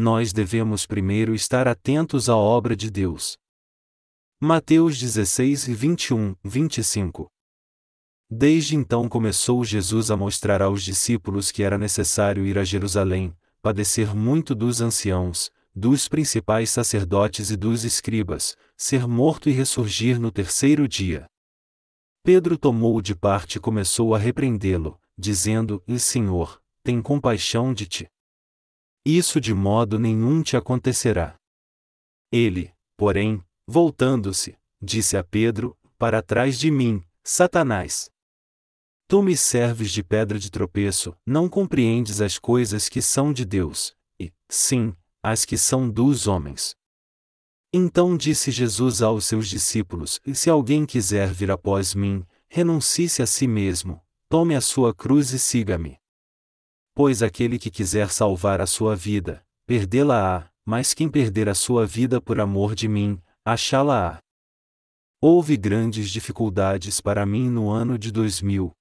nós devemos primeiro estar atentos à obra de Deus. Mateus 16 e 21, 25 Desde então começou Jesus a mostrar aos discípulos que era necessário ir a Jerusalém, padecer muito dos anciãos, dos principais sacerdotes e dos escribas, ser morto e ressurgir no terceiro dia. Pedro tomou-o de parte e começou a repreendê-lo, dizendo: Senhor, tem compaixão de ti. Isso de modo nenhum te acontecerá. Ele, porém, voltando-se, disse a Pedro: Para trás de mim, Satanás. Tu me serves de pedra de tropeço, não compreendes as coisas que são de Deus, e, sim, as que são dos homens. Então disse Jesus aos seus discípulos: Se alguém quiser vir após mim, renuncie-se a si mesmo, tome a sua cruz e siga-me. Pois aquele que quiser salvar a sua vida, perdê-la-á, mas quem perder a sua vida por amor de mim, achá-la-á. Houve grandes dificuldades para mim no ano de 2000.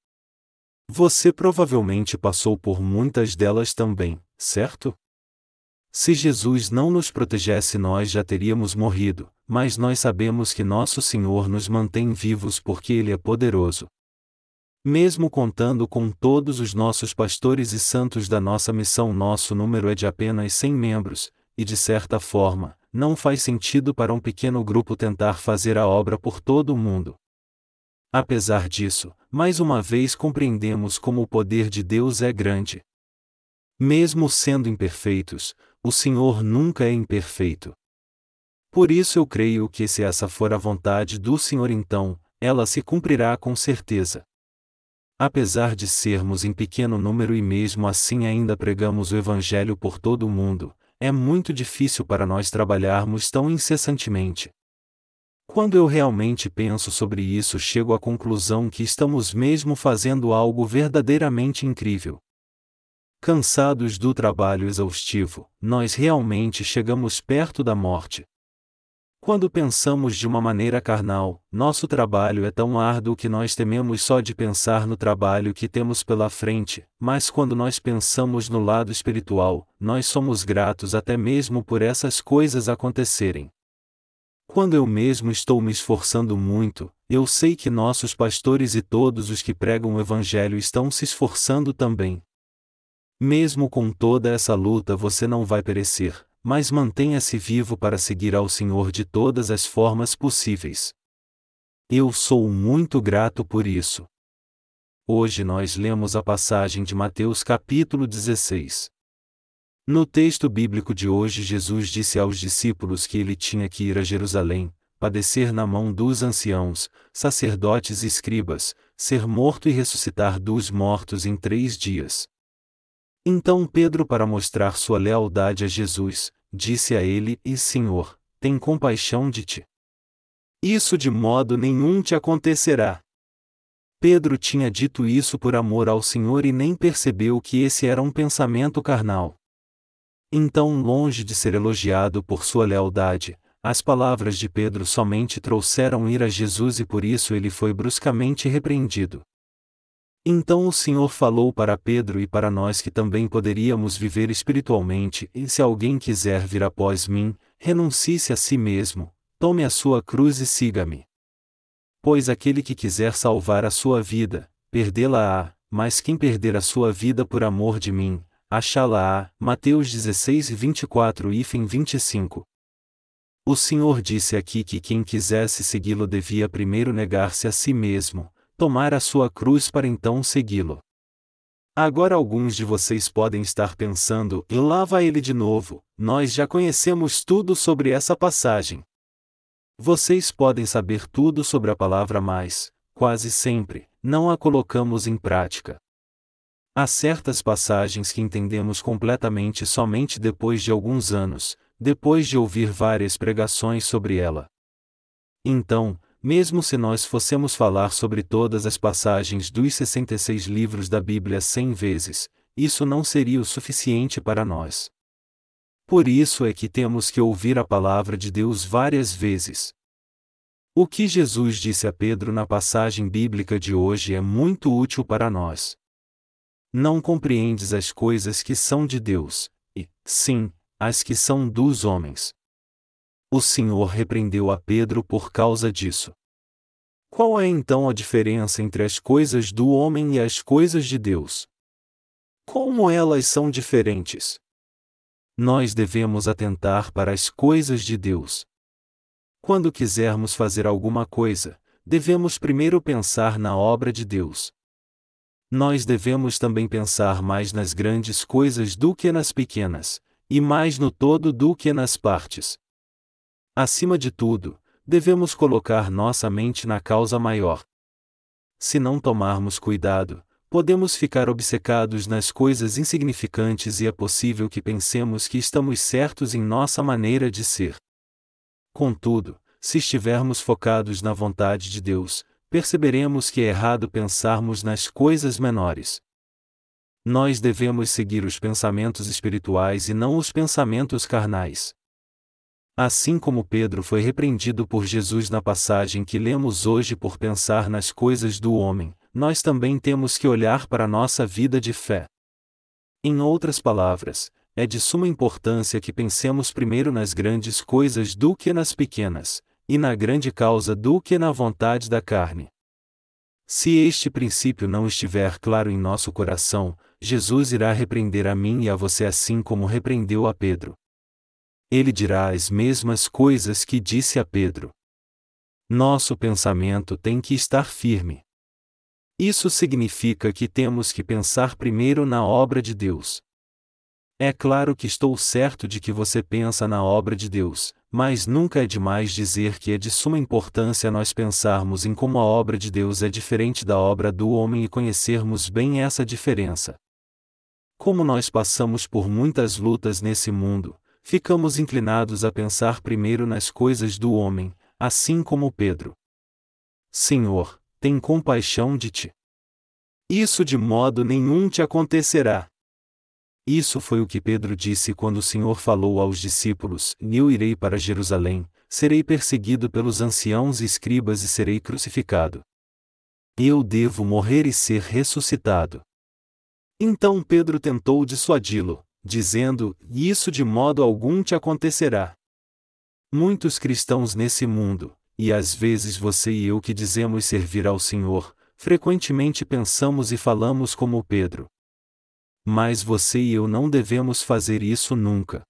Você provavelmente passou por muitas delas também, certo? Se Jesus não nos protegesse, nós já teríamos morrido, mas nós sabemos que nosso Senhor nos mantém vivos porque Ele é poderoso. Mesmo contando com todos os nossos pastores e santos da nossa missão, nosso número é de apenas 100 membros, e de certa forma, não faz sentido para um pequeno grupo tentar fazer a obra por todo o mundo. Apesar disso, mais uma vez compreendemos como o poder de Deus é grande. Mesmo sendo imperfeitos, o Senhor nunca é imperfeito. Por isso eu creio que se essa for a vontade do Senhor, então, ela se cumprirá com certeza. Apesar de sermos em pequeno número e mesmo assim ainda pregamos o Evangelho por todo o mundo, é muito difícil para nós trabalharmos tão incessantemente. Quando eu realmente penso sobre isso, chego à conclusão que estamos mesmo fazendo algo verdadeiramente incrível. Cansados do trabalho exaustivo, nós realmente chegamos perto da morte. Quando pensamos de uma maneira carnal, nosso trabalho é tão árduo que nós tememos só de pensar no trabalho que temos pela frente, mas quando nós pensamos no lado espiritual, nós somos gratos até mesmo por essas coisas acontecerem. Quando eu mesmo estou me esforçando muito, eu sei que nossos pastores e todos os que pregam o Evangelho estão se esforçando também. Mesmo com toda essa luta, você não vai perecer, mas mantenha-se vivo para seguir ao Senhor de todas as formas possíveis. Eu sou muito grato por isso. Hoje nós lemos a passagem de Mateus capítulo 16. No texto bíblico de hoje, Jesus disse aos discípulos que ele tinha que ir a Jerusalém, padecer na mão dos anciãos, sacerdotes e escribas, ser morto e ressuscitar dos mortos em três dias. Então Pedro, para mostrar sua lealdade a Jesus, disse a ele: E Senhor, tem compaixão de ti. Isso de modo nenhum te acontecerá. Pedro tinha dito isso por amor ao Senhor e nem percebeu que esse era um pensamento carnal. Então, longe de ser elogiado por sua lealdade, as palavras de Pedro somente trouxeram ira a Jesus e por isso ele foi bruscamente repreendido. Então o Senhor falou para Pedro e para nós que também poderíamos viver espiritualmente, e se alguém quiser vir após mim, renuncie-se a si mesmo, tome a sua cruz e siga-me. Pois aquele que quiser salvar a sua vida, perdê-la-á, mas quem perder a sua vida por amor de mim, achá-la-á. Mateus 16 24 e 25. O Senhor disse aqui que quem quisesse segui-lo devia primeiro negar-se a si mesmo, tomar a sua cruz para então segui-lo. Agora alguns de vocês podem estar pensando, e lá vai ele de novo, nós já conhecemos tudo sobre essa passagem. Vocês podem saber tudo sobre a palavra, mas, quase sempre, não a colocamos em prática. Há certas passagens que entendemos completamente somente depois de alguns anos, depois de ouvir várias pregações sobre ela. Então, mesmo se nós fossemos falar sobre todas as passagens dos 66 livros da Bíblia cem vezes, isso não seria o suficiente para nós. Por isso é que temos que ouvir a palavra de Deus várias vezes. O que Jesus disse a Pedro na passagem bíblica de hoje é muito útil para nós. Não compreendes as coisas que são de Deus, e, sim, as que são dos homens. O Senhor repreendeu a Pedro por causa disso. Qual é então a diferença entre as coisas do homem e as coisas de Deus? Como elas são diferentes? Nós devemos atentar para as coisas de Deus. Quando quisermos fazer alguma coisa, devemos primeiro pensar na obra de Deus. Nós devemos também pensar mais nas grandes coisas do que nas pequenas, e mais no todo do que nas partes. Acima de tudo, devemos colocar nossa mente na causa maior. Se não tomarmos cuidado, podemos ficar obcecados nas coisas insignificantes e é possível que pensemos que estamos certos em nossa maneira de ser. Contudo, se estivermos focados na vontade de Deus, perceberemos que é errado pensarmos nas coisas menores. Nós devemos seguir os pensamentos espirituais e não os pensamentos carnais. Assim como Pedro foi repreendido por Jesus na passagem que lemos hoje por pensar nas coisas do homem, nós também temos que olhar para a nossa vida de fé. Em outras palavras, é de suma importância que pensemos primeiro nas grandes coisas do que nas pequenas, e na grande causa do que na vontade da carne. Se este princípio não estiver claro em nosso coração, Jesus irá repreender a mim e a você assim como repreendeu a Pedro. Ele dirá as mesmas coisas que disse a Pedro. Nosso pensamento tem que estar firme. Isso significa que temos que pensar primeiro na obra de Deus. É claro que estou certo de que você pensa na obra de Deus, mas nunca é demais dizer que é de suma importância nós pensarmos em como a obra de Deus é diferente da obra do homem e conhecermos bem essa diferença. Como nós passamos por muitas lutas nesse mundo, ficamos inclinados a pensar primeiro nas coisas do homem, assim como Pedro. Senhor, tem compaixão de ti. Isso de modo nenhum te acontecerá. Isso foi o que Pedro disse quando o Senhor falou aos discípulos: Eu irei para Jerusalém, serei perseguido pelos anciãos e escribas e serei crucificado. Eu devo morrer e ser ressuscitado. Então Pedro tentou dissuadi-lo, dizendo: Isso de modo algum te acontecerá. Muitos cristãos nesse mundo, e às vezes você e eu que dizemos servir ao Senhor, frequentemente pensamos e falamos como Pedro. Mas você e eu não devemos fazer isso nunca.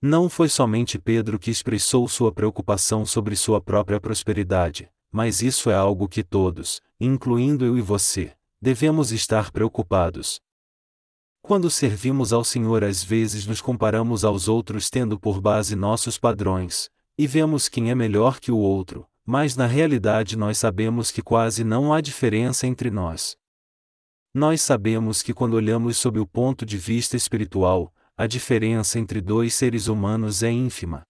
Não foi somente Pedro que expressou sua preocupação sobre sua própria prosperidade, mas isso é algo que todos, incluindo eu e você, devemos estar preocupados. Quando servimos ao Senhor, às vezes nos comparamos aos outros tendo por base nossos padrões, e vemos quem é melhor que o outro, mas na realidade nós sabemos que quase não há diferença entre nós. Nós sabemos que quando olhamos sob o ponto de vista espiritual, a diferença entre dois seres humanos é ínfima.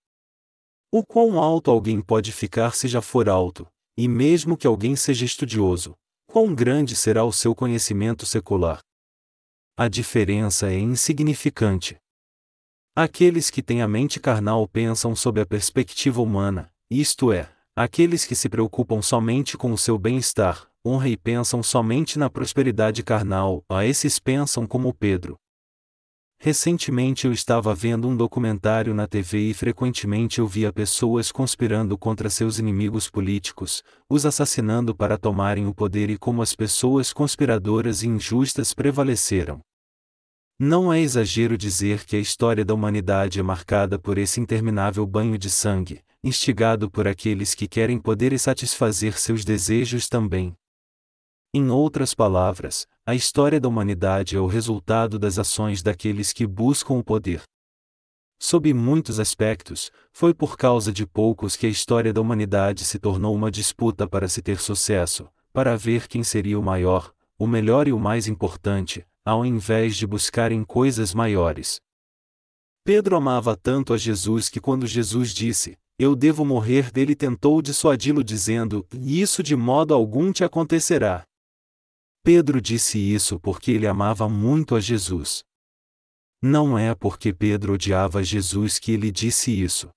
O quão alto alguém pode ficar se já for alto, e mesmo que alguém seja estudioso, quão grande será o seu conhecimento secular? A diferença é insignificante. Aqueles que têm a mente carnal pensam sob a perspectiva humana, isto é, aqueles que se preocupam somente com o seu bem-estar, honra e pensam somente na prosperidade carnal, a esses pensam como Pedro. Recentemente eu estava vendo um documentário na TV e frequentemente eu via pessoas conspirando contra seus inimigos políticos, os assassinando para tomarem o poder e como as pessoas conspiradoras e injustas prevaleceram. Não é exagero dizer que a história da humanidade é marcada por esse interminável banho de sangue, instigado por aqueles que querem poder e satisfazer seus desejos também, em outras palavras, a história da humanidade é o resultado das ações daqueles que buscam o poder. Sob muitos aspectos, foi por causa de poucos que a história da humanidade se tornou uma disputa para se ter sucesso, para ver quem seria o maior, o melhor e o mais importante, ao invés de buscarem coisas maiores. Pedro amava tanto a Jesus que quando Jesus disse: Eu devo morrer dele, tentou dissuadi-lo dizendo: Isso de modo algum te acontecerá. Pedro disse isso porque ele amava muito a Jesus. Não é porque Pedro odiava Jesus que ele disse isso.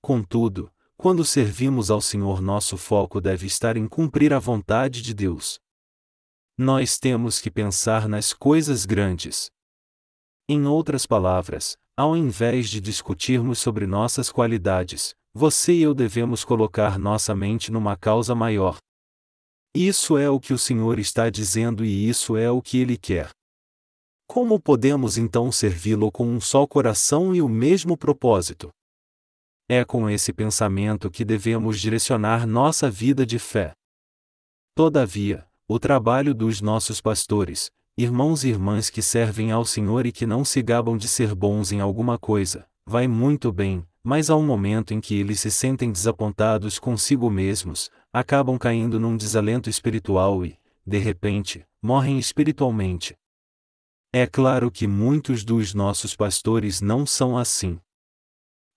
Contudo, quando servimos ao Senhor, nosso foco deve estar em cumprir a vontade de Deus. Nós temos que pensar nas coisas grandes. Em outras palavras, ao invés de discutirmos sobre nossas qualidades, você e eu devemos colocar nossa mente numa causa maior. Isso é o que o Senhor está dizendo e isso é o que Ele quer. Como podemos então servi-lo com um só coração e o mesmo propósito? É com esse pensamento que devemos direcionar nossa vida de fé. Todavia, o trabalho dos nossos pastores, irmãos e irmãs que servem ao Senhor e que não se gabam de ser bons em alguma coisa, vai muito bem, mas há um momento em que eles se sentem desapontados consigo mesmos, acabam caindo num desalento espiritual e, de repente, morrem espiritualmente. É claro que muitos dos nossos pastores não são assim.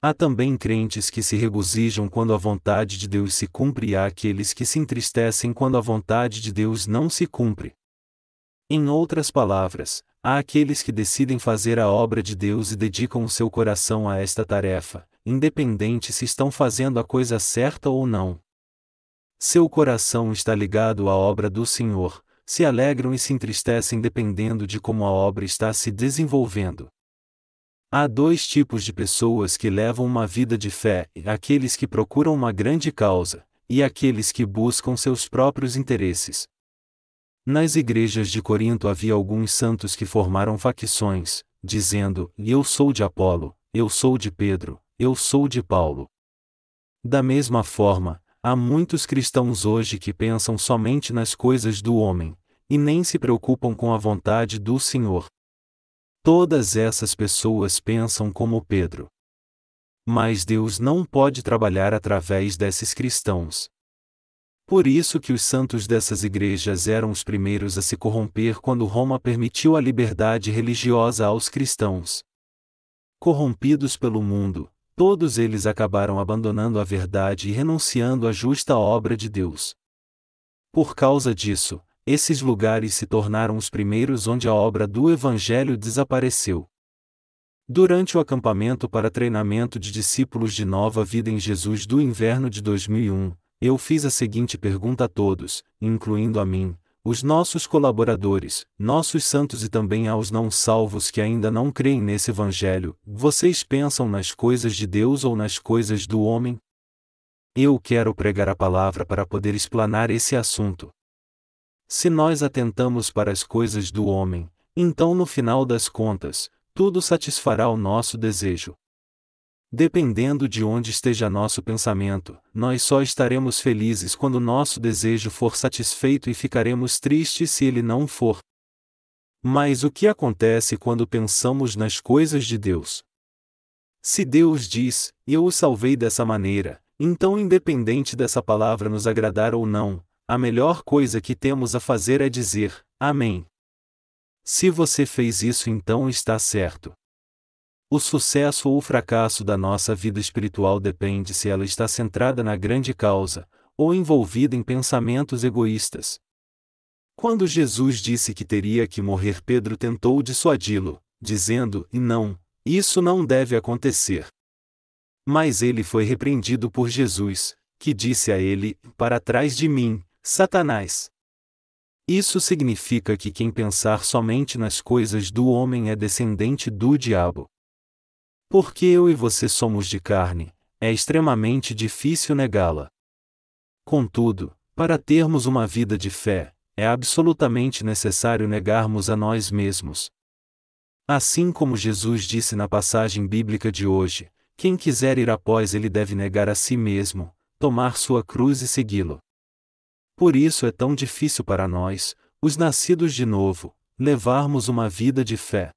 Há também crentes que se regozijam quando a vontade de Deus se cumpre e há aqueles que se entristecem quando a vontade de Deus não se cumpre. Em outras palavras, há aqueles que decidem fazer a obra de Deus e dedicam o seu coração a esta tarefa, independente se estão fazendo a coisa certa ou não. Seu coração está ligado à obra do Senhor, se alegram e se entristecem dependendo de como a obra está se desenvolvendo. Há dois tipos de pessoas que levam uma vida de fé: aqueles que procuram uma grande causa, e aqueles que buscam seus próprios interesses. Nas igrejas de Corinto havia alguns santos que formaram facções, dizendo: Eu sou de Apolo, eu sou de Pedro, eu sou de Paulo. Da mesma forma, há muitos cristãos hoje que pensam somente nas coisas do homem, e nem se preocupam com a vontade do Senhor. Todas essas pessoas pensam como Pedro. Mas Deus não pode trabalhar através desses cristãos. Por isso que os santos dessas igrejas eram os primeiros a se corromper quando Roma permitiu a liberdade religiosa aos cristãos. Corrompidos pelo mundo, todos eles acabaram abandonando a verdade e renunciando à justa obra de Deus. Por causa disso, esses lugares se tornaram os primeiros onde a obra do Evangelho desapareceu. Durante o acampamento para treinamento de discípulos de Nova Vida em Jesus do inverno de 2001, eu fiz a seguinte pergunta a todos, incluindo a mim, os nossos colaboradores, nossos santos e também aos não salvos que ainda não creem nesse Evangelho: vocês pensam nas coisas de Deus ou nas coisas do homem? Eu quero pregar a palavra para poder explanar esse assunto. Se nós atentamos para as coisas do homem, então no final das contas, tudo satisfará o nosso desejo. Dependendo de onde esteja nosso pensamento, nós só estaremos felizes quando nosso desejo for satisfeito e ficaremos tristes se ele não for. Mas o que acontece quando pensamos nas coisas de Deus? Se Deus diz, Eu o salvei dessa maneira, então, independente dessa palavra nos agradar ou não, a melhor coisa que temos a fazer é dizer: Amém. Se você fez isso, então está certo. O sucesso ou o fracasso da nossa vida espiritual depende se ela está centrada na grande causa, ou envolvida em pensamentos egoístas. Quando Jesus disse que teria que morrer, Pedro tentou dissuadi-lo, dizendo: Não, isso não deve acontecer. Mas ele foi repreendido por Jesus, que disse a ele: Para trás de mim, Satanás. Isso significa que quem pensar somente nas coisas do homem é descendente do diabo. Porque eu e você somos de carne, é extremamente difícil negá-la. Contudo, para termos uma vida de fé, é absolutamente necessário negarmos a nós mesmos. Assim como Jesus disse na passagem bíblica de hoje, quem quiser ir após ele deve negar a si mesmo, tomar sua cruz e segui-lo. Por isso é tão difícil para nós, os nascidos de novo, levarmos uma vida de fé.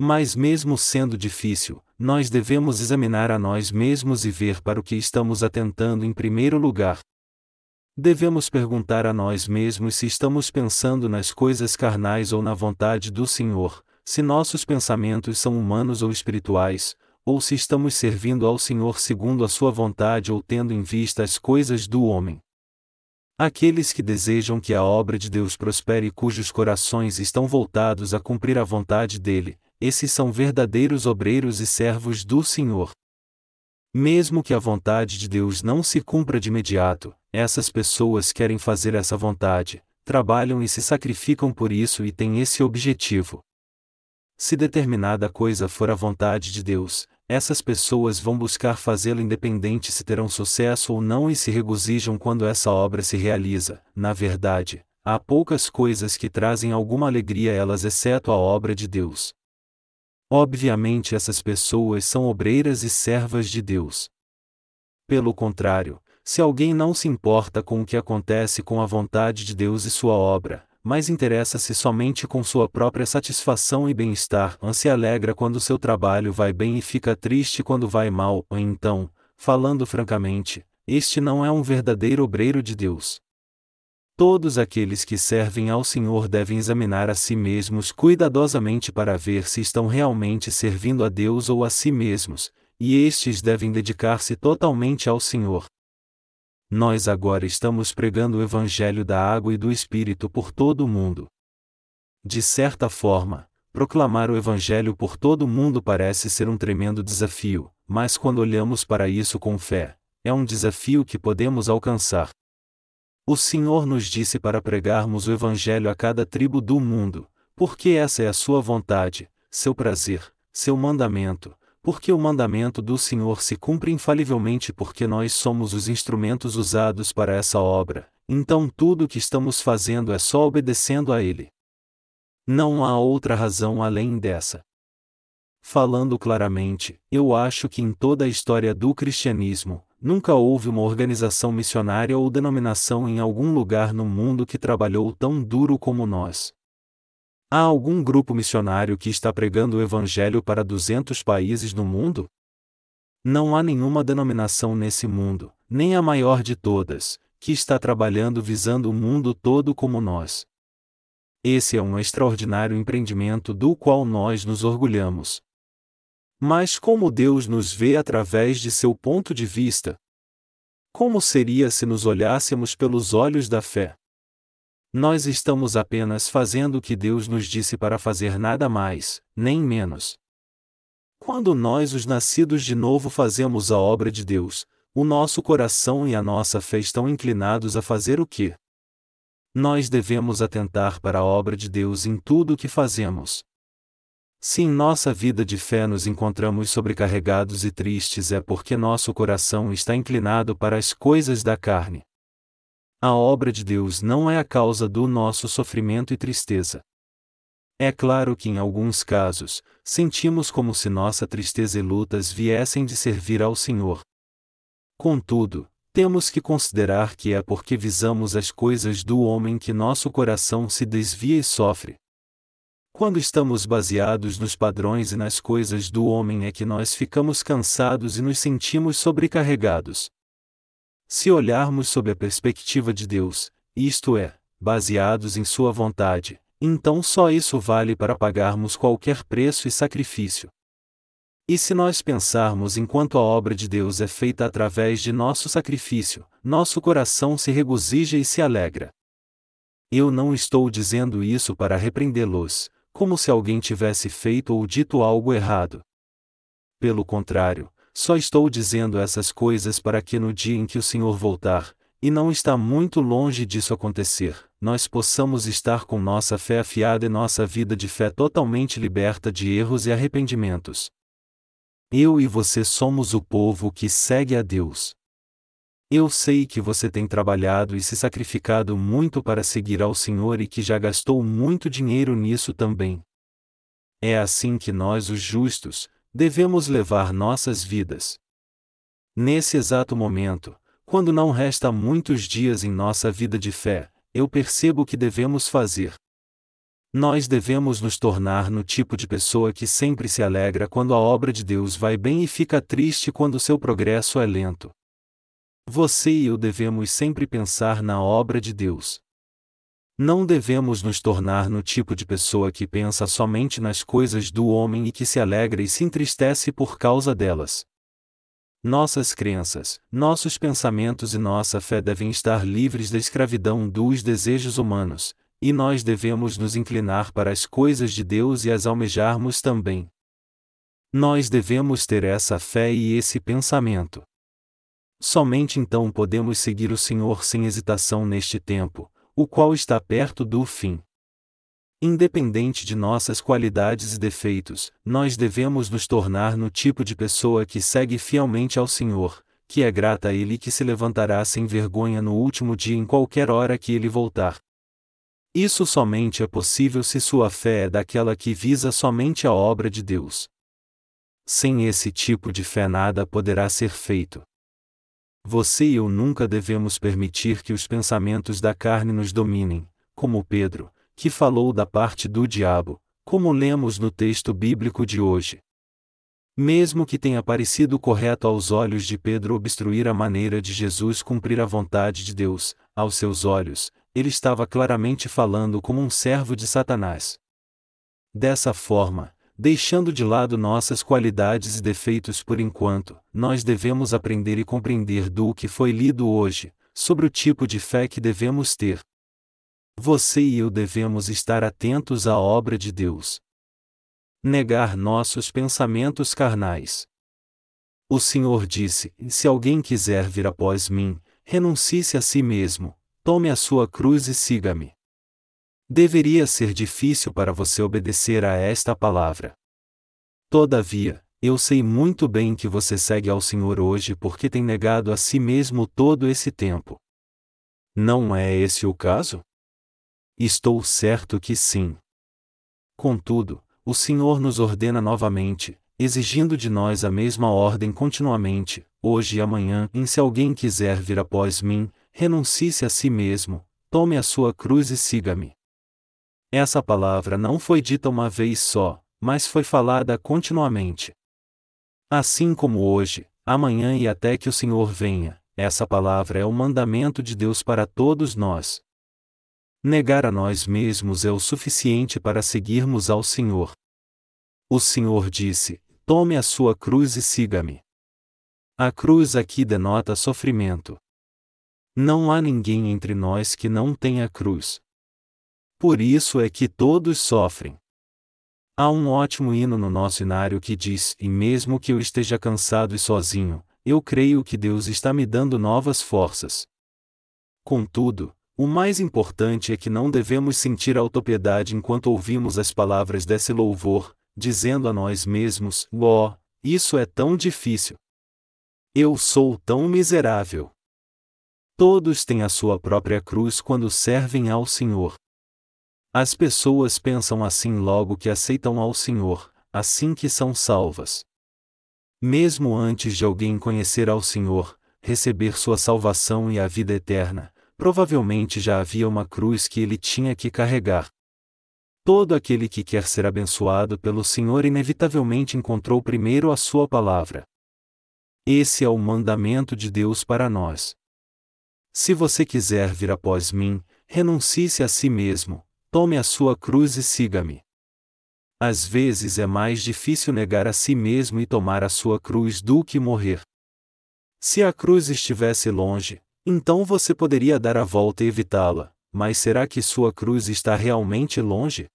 Mas, mesmo sendo difícil, nós devemos examinar a nós mesmos e ver para o que estamos atentando em primeiro lugar. Devemos perguntar a nós mesmos se estamos pensando nas coisas carnais ou na vontade do Senhor, se nossos pensamentos são humanos ou espirituais, ou se estamos servindo ao Senhor segundo a sua vontade ou tendo em vista as coisas do homem. Aqueles que desejam que a obra de Deus prospere e cujos corações estão voltados a cumprir a vontade dele, esses são verdadeiros obreiros e servos do Senhor. Mesmo que a vontade de Deus não se cumpra de imediato, essas pessoas querem fazer essa vontade, trabalham e se sacrificam por isso e têm esse objetivo. Se determinada coisa for a vontade de Deus, essas pessoas vão buscar fazê-lo independente se terão sucesso ou não e se regozijam quando essa obra se realiza. Na verdade, há poucas coisas que trazem alguma alegria a elas exceto a obra de Deus. Obviamente, essas pessoas são obreiras e servas de Deus. Pelo contrário, se alguém não se importa com o que acontece com a vontade de Deus e sua obra, mas interessa-se somente com sua própria satisfação e bem-estar, se alegra quando seu trabalho vai bem e fica triste quando vai mal, ou então, falando francamente, este não é um verdadeiro obreiro de Deus. Todos aqueles que servem ao Senhor devem examinar a si mesmos cuidadosamente para ver se estão realmente servindo a Deus ou a si mesmos, e estes devem dedicar-se totalmente ao Senhor, nós agora estamos pregando o Evangelho da água e do Espírito por todo o mundo. De certa forma, proclamar o Evangelho por todo o mundo parece ser um tremendo desafio, mas quando olhamos para isso com fé, é um desafio que podemos alcançar. O Senhor nos disse para pregarmos o Evangelho a cada tribo do mundo, porque essa é a sua vontade, seu prazer, seu mandamento, porque o mandamento do Senhor se cumpre infalivelmente porque nós somos os instrumentos usados para essa obra, então tudo o que estamos fazendo é só obedecendo a Ele. Não há outra razão além dessa. Falando claramente, eu acho que em toda a história do cristianismo, nunca houve uma organização missionária ou denominação em algum lugar no mundo que trabalhou tão duro como nós. Há algum grupo missionário que está pregando o Evangelho para 200 países no mundo? Não há nenhuma denominação nesse mundo, nem a maior de todas, que está trabalhando visando o mundo todo como nós. Esse é um extraordinário empreendimento do qual nós nos orgulhamos. Mas como Deus nos vê através de seu ponto de vista? Como seria se nos olhássemos pelos olhos da fé? Nós estamos apenas fazendo o que Deus nos disse para fazer nada mais, nem menos. Quando nós, os nascidos de novo, fazemos a obra de Deus, o nosso coração e a nossa fé estão inclinados a fazer o que? Nós devemos atentar para a obra de Deus em tudo o que fazemos. Se em nossa vida de fé nos encontramos sobrecarregados e tristes, é porque nosso coração está inclinado para as coisas da carne. A obra de Deus não é a causa do nosso sofrimento e tristeza. É claro que em alguns casos, sentimos como se nossa tristeza e lutas viessem de servir ao Senhor. Contudo, temos que considerar que é porque visamos as coisas do homem que nosso coração se desvia e sofre. Quando estamos baseados nos padrões e nas coisas do homem é que nós ficamos cansados e nos sentimos sobrecarregados. Se olharmos sob a perspectiva de Deus, isto é, baseados em Sua vontade, então só isso vale para pagarmos qualquer preço e sacrifício. E se nós pensarmos enquanto a obra de Deus é feita através de nosso sacrifício, nosso coração se regozija e se alegra. Eu não estou dizendo isso para repreendê-los, como se alguém tivesse feito ou dito algo errado. Pelo contrário, só estou dizendo essas coisas para que no dia em que o Senhor voltar, e não está muito longe disso acontecer, nós possamos estar com nossa fé afiada e nossa vida de fé totalmente liberta de erros e arrependimentos. Eu e você somos o povo que segue a Deus. Eu sei que você tem trabalhado e se sacrificado muito para seguir ao Senhor e que já gastou muito dinheiro nisso também. É assim que nós, os justos, devemos levar nossas vidas. Nesse exato momento, quando não resta muitos dias em nossa vida de fé, eu percebo o que devemos fazer. Nós devemos nos tornar no tipo de pessoa que sempre se alegra quando a obra de Deus vai bem e fica triste quando seu progresso é lento. Você e eu devemos sempre pensar na obra de Deus. Não devemos nos tornar no tipo de pessoa que pensa somente nas coisas do homem e que se alegra e se entristece por causa delas. Nossas crenças, nossos pensamentos e nossa fé devem estar livres da escravidão dos desejos humanos, e nós devemos nos inclinar para as coisas de Deus e as almejarmos também. Nós devemos ter essa fé e esse pensamento. Somente então podemos seguir o Senhor sem hesitação neste tempo, o qual está perto do fim. Independente de nossas qualidades e defeitos, nós devemos nos tornar no tipo de pessoa que segue fielmente ao Senhor, que é grata a Ele e que se levantará sem vergonha no último dia em qualquer hora que Ele voltar. Isso somente é possível se sua fé é daquela que visa somente a obra de Deus. Sem esse tipo de fé nada poderá ser feito. Você e eu nunca devemos permitir que os pensamentos da carne nos dominem, como Pedro, que falou da parte do diabo, como lemos no texto bíblico de hoje. Mesmo que tenha parecido correto aos olhos de Pedro obstruir a maneira de Jesus cumprir a vontade de Deus, aos seus olhos, ele estava claramente falando como um servo de Satanás. Dessa forma, deixando de lado nossas qualidades e defeitos por enquanto, nós devemos aprender e compreender do que foi lido hoje, sobre o tipo de fé que devemos ter. Você e eu devemos estar atentos à obra de Deus. Negar nossos pensamentos carnais. O Senhor disse: Se alguém quiser vir após mim, renuncie-se a si mesmo, tome a sua cruz e siga-me. Deveria ser difícil para você obedecer a esta palavra. Todavia, eu sei muito bem que você segue ao Senhor hoje porque tem negado a si mesmo todo esse tempo. Não é esse o caso? Estou certo que sim. Contudo, o Senhor nos ordena novamente, exigindo de nós a mesma ordem continuamente, hoje e amanhã, em se alguém quiser vir após mim, renuncie-se a si mesmo, tome a sua cruz e siga-me. Essa palavra não foi dita uma vez só, mas foi falada continuamente. Assim como hoje, amanhã e até que o Senhor venha, essa palavra é o mandamento de Deus para todos nós, Negar a nós mesmos é o suficiente para seguirmos ao Senhor. O Senhor disse: Tome a sua cruz e siga-me. A cruz aqui denota sofrimento. Não há ninguém entre nós que não tenha cruz. Por isso é que todos sofrem. Há um ótimo hino no nosso inário que diz: E mesmo que eu esteja cansado e sozinho, eu creio que Deus está me dando novas forças. Contudo, o mais importante é que não devemos sentir autopiedade enquanto ouvimos as palavras desse louvor, dizendo a nós mesmos: Ó, oh, isso é tão difícil. Eu sou tão miserável. Todos têm a sua própria cruz quando servem ao Senhor. As pessoas pensam assim logo que aceitam ao Senhor, assim que são salvas. Mesmo antes de alguém conhecer ao Senhor, receber sua salvação e a vida eterna, provavelmente já havia uma cruz que ele tinha que carregar. Todo aquele que quer ser abençoado pelo Senhor inevitavelmente encontrou primeiro a Sua palavra. Esse é o mandamento de Deus para nós. Se você quiser vir após mim, renuncie-se a si mesmo, tome a sua cruz e siga-me. Às vezes é mais difícil negar a si mesmo e tomar a sua cruz do que morrer. Se a cruz estivesse longe, então você poderia dar a volta e evitá-la, mas será que sua cruz está realmente longe?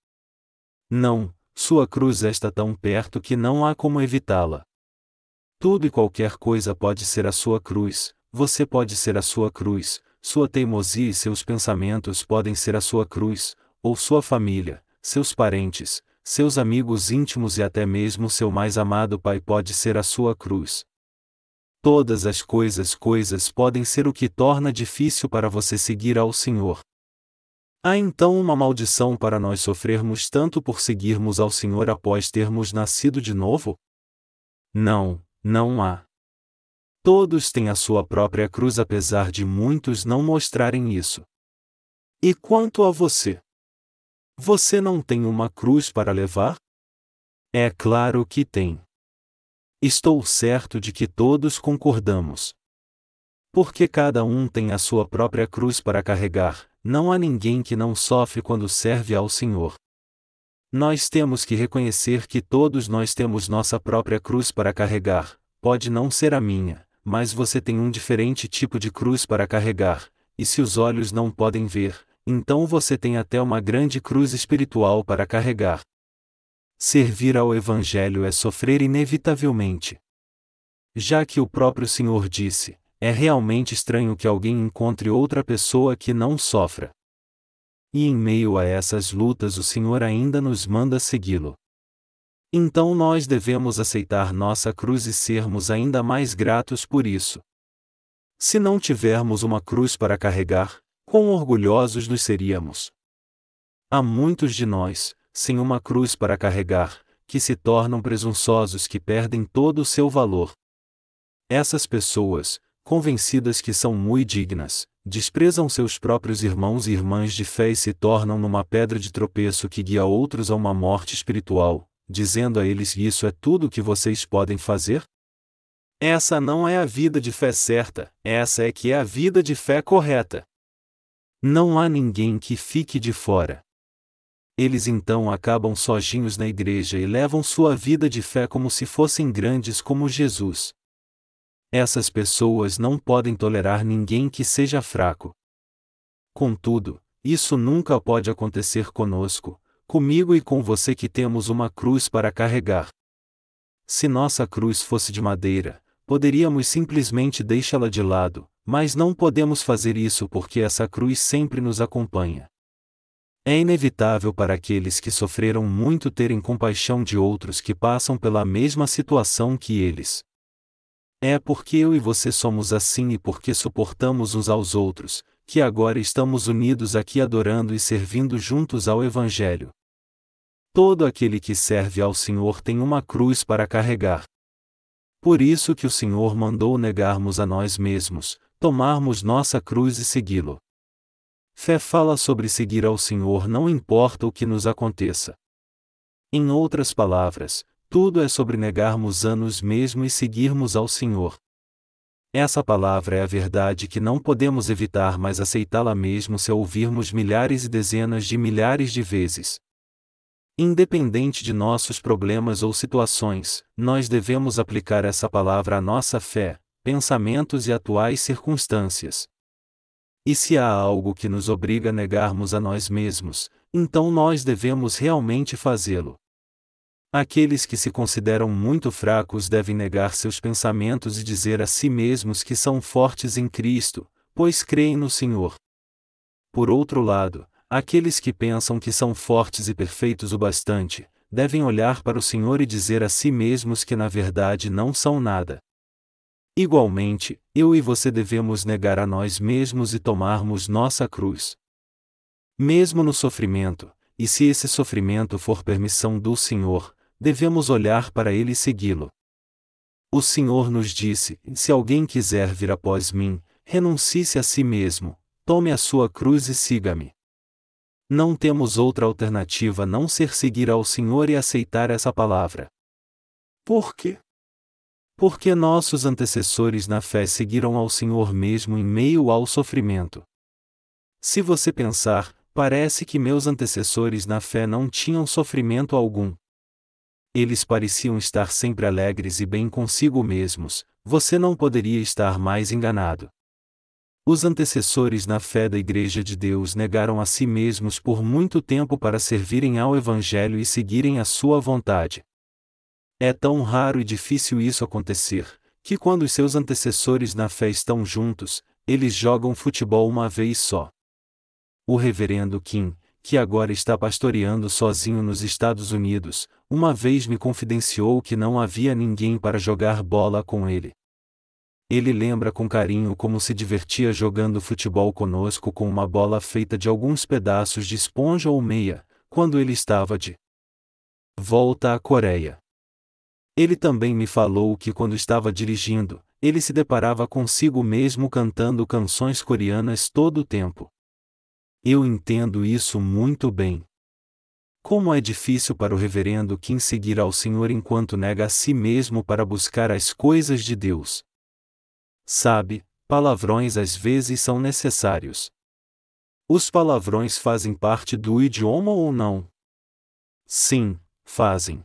Não, sua cruz está tão perto que não há como evitá-la. Tudo e qualquer coisa pode ser a sua cruz, você pode ser a sua cruz, sua teimosia e seus pensamentos podem ser a sua cruz, ou sua família, seus parentes, seus amigos íntimos e até mesmo seu mais amado pai pode ser a sua cruz. Todas as coisas coisas podem ser o que torna difícil para você seguir ao Senhor. Há então uma maldição para nós sofrermos tanto por seguirmos ao Senhor após termos nascido de novo? Não, não há. Todos têm a sua própria cruz apesar de muitos não mostrarem isso. E quanto a você? Você não tem uma cruz para levar? É claro que tem. Estou certo de que todos concordamos. Porque cada um tem a sua própria cruz para carregar, não há ninguém que não sofre quando serve ao Senhor. Nós temos que reconhecer que todos nós temos nossa própria cruz para carregar, pode não ser a minha, mas você tem um diferente tipo de cruz para carregar, e se os olhos não podem ver, então você tem até uma grande cruz espiritual para carregar. Servir ao Evangelho é sofrer inevitavelmente. Já que o próprio Senhor disse: é realmente estranho que alguém encontre outra pessoa que não sofra. e em meio a essas lutas o Senhor ainda nos manda segui-lo. Então nós devemos aceitar nossa cruz e sermos ainda mais gratos por isso. Se não tivermos uma cruz para carregar, quão orgulhosos nos seríamos! Há muitos de nós, sem uma cruz para carregar, que se tornam presunçosos que perdem todo o seu valor. Essas pessoas, convencidas que são muito dignas, desprezam seus próprios irmãos e irmãs de fé e se tornam numa pedra de tropeço que guia outros a uma morte espiritual, dizendo a eles que isso é tudo o que vocês podem fazer? Essa não é a vida de fé certa, essa é que é a vida de fé correta. Não há ninguém que fique de fora. Eles então acabam sozinhos na igreja e levam sua vida de fé como se fossem grandes como Jesus. Essas pessoas não podem tolerar ninguém que seja fraco. Contudo, isso nunca pode acontecer conosco, comigo e com você que temos uma cruz para carregar. Se nossa cruz fosse de madeira, poderíamos simplesmente deixá-la de lado, mas não podemos fazer isso porque essa cruz sempre nos acompanha. É inevitável para aqueles que sofreram muito terem compaixão de outros que passam pela mesma situação que eles. É porque eu e você somos assim e porque suportamos uns aos outros, que agora estamos unidos aqui adorando e servindo juntos ao Evangelho. Todo aquele que serve ao Senhor tem uma cruz para carregar. Por isso que o Senhor mandou negarmos a nós mesmos, tomarmos nossa cruz e segui-lo. Fé fala sobre seguir ao Senhor não importa o que nos aconteça. Em outras palavras, tudo é sobre negarmos a nós mesmos e seguirmos ao Senhor. Essa palavra é a verdade que não podemos evitar mais aceitá-la mesmo se a ouvirmos milhares e dezenas de milhares de vezes. Independente de nossos problemas ou situações, nós devemos aplicar essa palavra à nossa fé, pensamentos e atuais circunstâncias. E se há algo que nos obriga a negarmos a nós mesmos, então nós devemos realmente fazê-lo. Aqueles que se consideram muito fracos devem negar seus pensamentos e dizer a si mesmos que são fortes em Cristo, pois creem no Senhor. Por outro lado, Aqueles que pensam que são fortes e perfeitos o bastante, devem olhar para o Senhor e dizer a si mesmos que na verdade não são nada. Igualmente, eu e você devemos negar a nós mesmos e tomarmos nossa cruz. Mesmo no sofrimento, e se esse sofrimento for permissão do Senhor, devemos olhar para ele e segui-lo. O Senhor nos disse: Se alguém quiser vir após mim, renuncie-se a si mesmo, tome a sua cruz e siga-me. Não temos outra alternativa a não ser seguir ao Senhor e aceitar essa palavra. Por quê? Porque nossos antecessores na fé seguiram ao Senhor mesmo em meio ao sofrimento. Se você pensar, parece que meus antecessores na fé não tinham sofrimento algum. Eles pareciam estar sempre alegres e bem consigo mesmos, você não poderia estar mais enganado. Os antecessores na fé da Igreja de Deus negaram a si mesmos por muito tempo para servirem ao Evangelho e seguirem a sua vontade. É tão raro e difícil isso acontecer, que quando os seus antecessores na fé estão juntos, eles jogam futebol uma vez só. O reverendo Kim, que agora está pastoreando sozinho nos Estados Unidos, uma vez me confidenciou que não havia ninguém para jogar bola com ele. Ele lembra com carinho como se divertia jogando futebol conosco com uma bola feita de alguns pedaços de esponja ou meia, quando ele estava de volta à Coreia. Ele também me falou que quando estava dirigindo, ele se deparava consigo mesmo cantando canções coreanas todo o tempo. Eu entendo isso muito bem. Como é difícil para o reverendo Kim seguir ao Senhor enquanto nega a si mesmo para buscar as coisas de Deus. Sabe, palavrões às vezes são necessários. Os palavrões fazem parte do idioma ou não? Sim, fazem.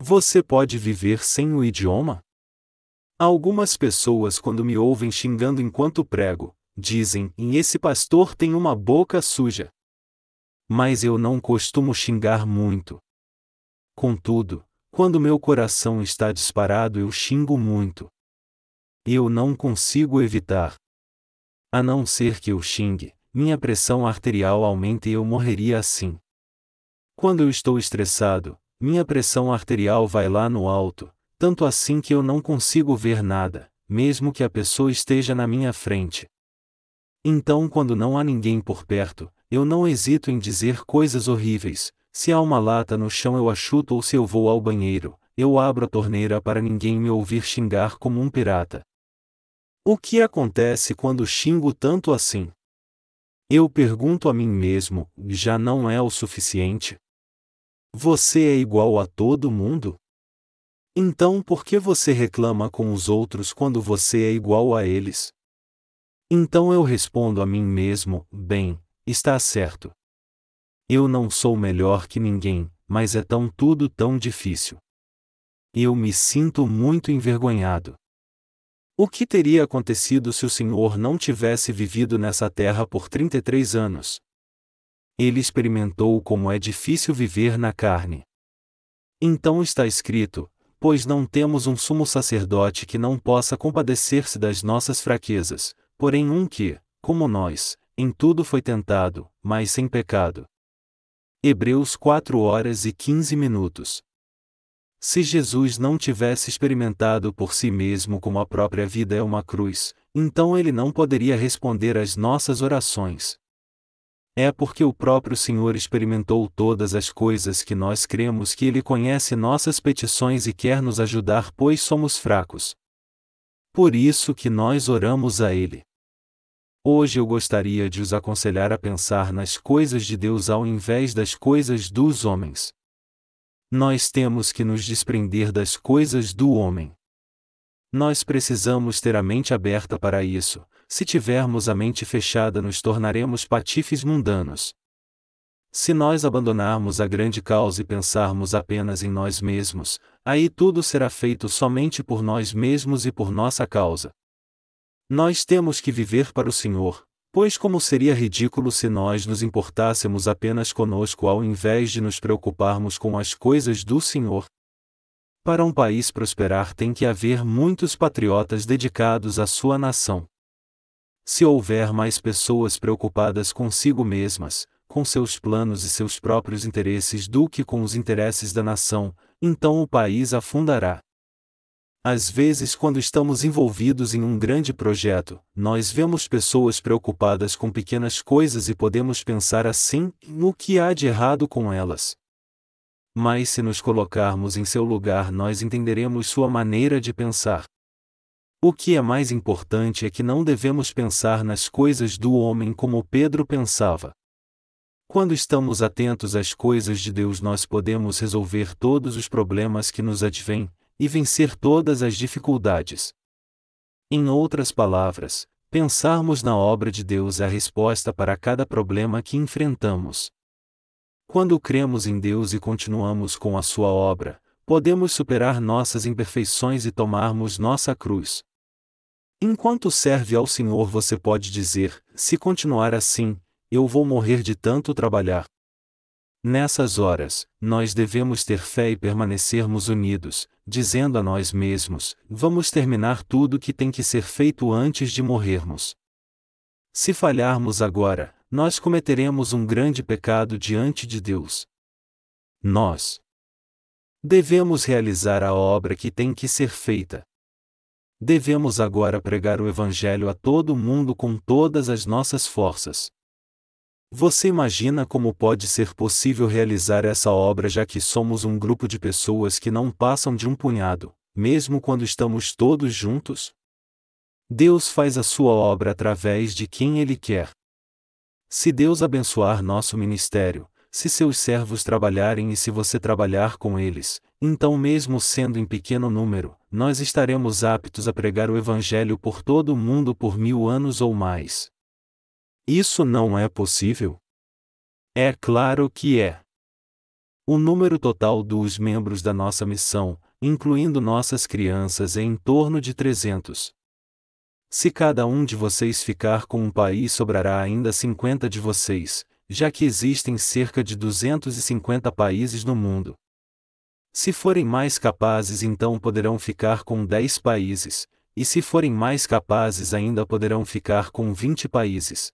Você pode viver sem o idioma? Algumas pessoas, quando me ouvem xingando enquanto prego, dizem: esse pastor tem uma boca suja. Mas eu não costumo xingar muito. Contudo, quando meu coração está disparado, eu xingo muito eu não consigo evitar. A não ser que eu xingue, minha pressão arterial aumenta e eu morreria assim. Quando eu estou estressado, minha pressão arterial vai lá no alto, tanto assim que eu não consigo ver nada, mesmo que a pessoa esteja na minha frente. Então, quando não há ninguém por perto, eu não hesito em dizer coisas horríveis. Se há uma lata no chão, eu a chuto, ou se eu vou ao banheiro, eu abro a torneira para ninguém me ouvir xingar como um pirata. O que acontece quando xingo tanto assim? Eu pergunto a mim mesmo: já não é o suficiente? Você é igual a todo mundo? Então por que você reclama com os outros quando você é igual a eles? Então eu respondo a mim mesmo: bem, está certo. Eu não sou melhor que ninguém, mas é tão tudo tão difícil. Eu me sinto muito envergonhado. O que teria acontecido se o Senhor não tivesse vivido nessa terra por 33 anos? Ele experimentou como é difícil viver na carne. Então está escrito: Pois não temos um sumo sacerdote que não possa compadecer-se das nossas fraquezas, porém um que, como nós, em tudo foi tentado, mas sem pecado. Hebreus 4 horas e 15 minutos. Se Jesus não tivesse experimentado por si mesmo como a própria vida é uma cruz, então ele não poderia responder às nossas orações. É porque o próprio Senhor experimentou todas as coisas que nós cremos que ele conhece nossas petições e quer nos ajudar, pois somos fracos. Por isso que nós oramos a ele. Hoje eu gostaria de os aconselhar a pensar nas coisas de Deus ao invés das coisas dos homens. Nós temos que nos desprender das coisas do homem. Nós precisamos ter a mente aberta para isso, se tivermos a mente fechada, nos tornaremos patifes mundanos. Se nós abandonarmos a grande causa e pensarmos apenas em nós mesmos, aí tudo será feito somente por nós mesmos e por nossa causa. Nós temos que viver para o Senhor, Pois como seria ridículo se nós nos importássemos apenas conosco ao invés de nos preocuparmos com as coisas do Senhor? Para um país prosperar tem que haver muitos patriotas dedicados à sua nação. Se houver mais pessoas preocupadas consigo mesmas, com seus planos e seus próprios interesses do que com os interesses da nação, então o país afundará. Às vezes, quando estamos envolvidos em um grande projeto, nós vemos pessoas preocupadas com pequenas coisas e podemos pensar assim: no que há de errado com elas? Mas se nos colocarmos em seu lugar, nós entenderemos sua maneira de pensar. O que é mais importante é que não devemos pensar nas coisas do homem como Pedro pensava. Quando estamos atentos às coisas de Deus, nós podemos resolver todos os problemas que nos advêm, e vencer todas as dificuldades. Em outras palavras, pensarmos na obra de Deus é a resposta para cada problema que enfrentamos. Quando cremos em Deus e continuamos com a Sua obra, podemos superar nossas imperfeições e tomarmos nossa cruz. Enquanto serve ao Senhor, você pode dizer: se continuar assim, eu vou morrer de tanto trabalhar. Nessas horas, nós devemos ter fé e permanecermos unidos, dizendo a nós mesmos: vamos terminar tudo que tem que ser feito antes de morrermos. Se falharmos agora, nós cometeremos um grande pecado diante de Deus. Nós devemos realizar a obra que tem que ser feita. Devemos agora pregar o Evangelho a todo mundo com todas as nossas forças. Você imagina como pode ser possível realizar essa obra já que somos um grupo de pessoas que não passam de um punhado, mesmo quando estamos todos juntos? Deus faz a sua obra através de quem Ele quer. Se Deus abençoar nosso ministério, se seus servos trabalharem e se você trabalhar com eles, então, mesmo sendo em pequeno número, nós estaremos aptos a pregar o Evangelho por todo o mundo por mil anos ou mais. Isso não é possível? É claro que é. O número total dos membros da nossa missão, incluindo nossas crianças, é em torno de 300. Se cada um de vocês ficar com um país, sobrará ainda 50 de vocês, já que existem cerca de 250 países no mundo. Se forem mais capazes, então poderão ficar com 10 países, e se forem mais capazes, ainda poderão ficar com 20 países.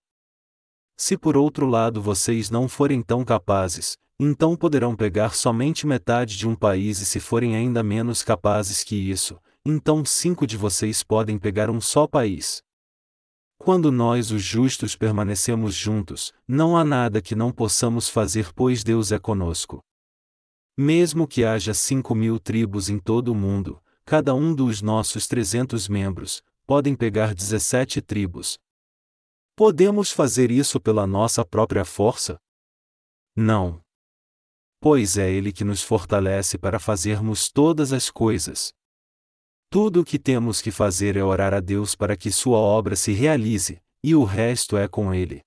Se por outro lado vocês não forem tão capazes, então poderão pegar somente metade de um país e se forem ainda menos capazes que isso, então cinco de vocês podem pegar um só país. Quando nós, os justos, permanecemos juntos, não há nada que não possamos fazer, pois Deus é conosco. Mesmo que haja cinco mil tribos em todo o mundo, cada um dos nossos trezentos membros, podem pegar dezessete tribos. Podemos fazer isso pela nossa própria força? Não. Pois é Ele que nos fortalece para fazermos todas as coisas. Tudo o que temos que fazer é orar a Deus para que Sua obra se realize, e o resto é com Ele.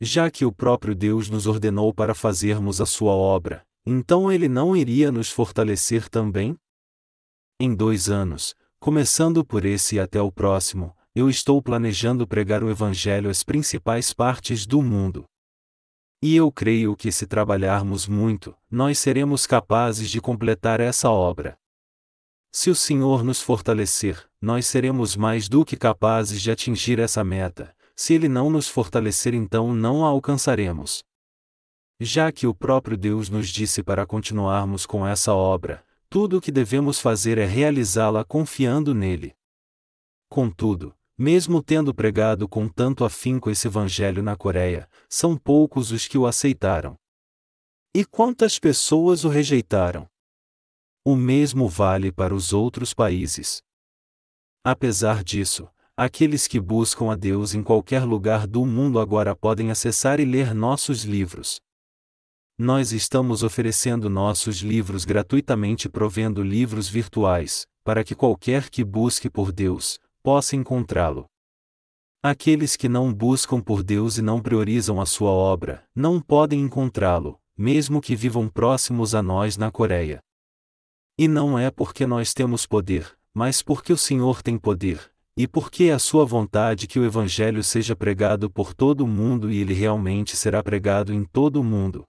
Já que o próprio Deus nos ordenou para fazermos a Sua obra, então Ele não iria nos fortalecer também? Em dois anos, começando por esse e até o próximo, eu estou planejando pregar o Evangelho às principais partes do mundo. E eu creio que se trabalharmos muito, nós seremos capazes de completar essa obra. Se o Senhor nos fortalecer, nós seremos mais do que capazes de atingir essa meta, se Ele não nos fortalecer, então não a alcançaremos. Já que o próprio Deus nos disse para continuarmos com essa obra, tudo o que devemos fazer é realizá-la confiando nele. Contudo, mesmo tendo pregado com tanto afinco esse evangelho na Coreia, são poucos os que o aceitaram. E quantas pessoas o rejeitaram? O mesmo vale para os outros países. Apesar disso, aqueles que buscam a Deus em qualquer lugar do mundo agora podem acessar e ler nossos livros. Nós estamos oferecendo nossos livros gratuitamente provendo livros virtuais, para que qualquer que busque por Deus, possa encontrá-lo. Aqueles que não buscam por Deus e não priorizam a sua obra, não podem encontrá-lo, mesmo que vivam próximos a nós na Coreia. E não é porque nós temos poder, mas porque o Senhor tem poder, e porque é a sua vontade que o Evangelho seja pregado por todo o mundo e ele realmente será pregado em todo o mundo.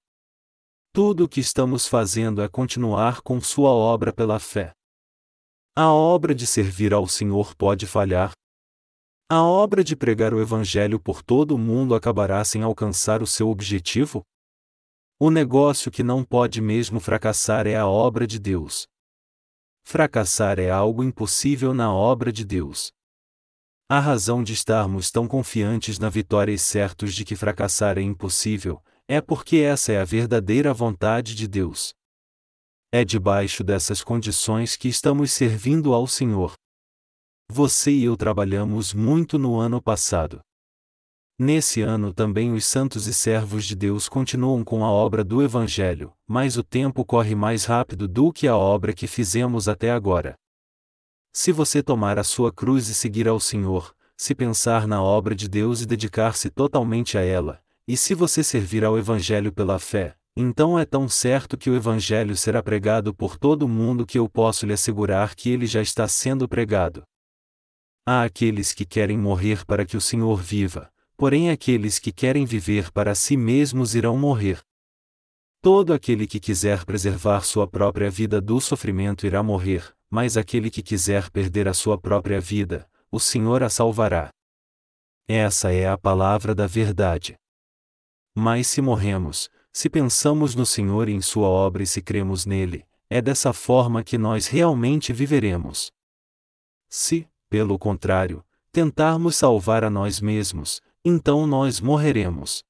Tudo o que estamos fazendo é continuar com sua obra pela fé. A obra de servir ao Senhor pode falhar. A obra de pregar o Evangelho por todo o mundo acabará sem alcançar o seu objetivo? O negócio que não pode mesmo fracassar é a obra de Deus. Fracassar é algo impossível na obra de Deus. A razão de estarmos tão confiantes na vitória e certos de que fracassar é impossível, é porque essa é a verdadeira vontade de Deus. É debaixo dessas condições que estamos servindo ao Senhor. Você e eu trabalhamos muito no ano passado. Nesse ano também os santos e servos de Deus continuam com a obra do Evangelho, mas o tempo corre mais rápido do que a obra que fizemos até agora. Se você tomar a sua cruz e seguir ao Senhor, se pensar na obra de Deus e dedicar-se totalmente a ela, e se você servir ao Evangelho pela fé, então é tão certo que o Evangelho será pregado por todo o mundo que eu posso lhe assegurar que ele já está sendo pregado. Há aqueles que querem morrer para que o Senhor viva, porém aqueles que querem viver para si mesmos irão morrer. Todo aquele que quiser preservar sua própria vida do sofrimento irá morrer, mas aquele que quiser perder a sua própria vida, o Senhor a salvará. Essa é a palavra da verdade. Mas se morremos, se pensamos no Senhor e em Sua obra e se cremos nele, é dessa forma que nós realmente viveremos. Se, pelo contrário, tentarmos salvar a nós mesmos, então nós morreremos.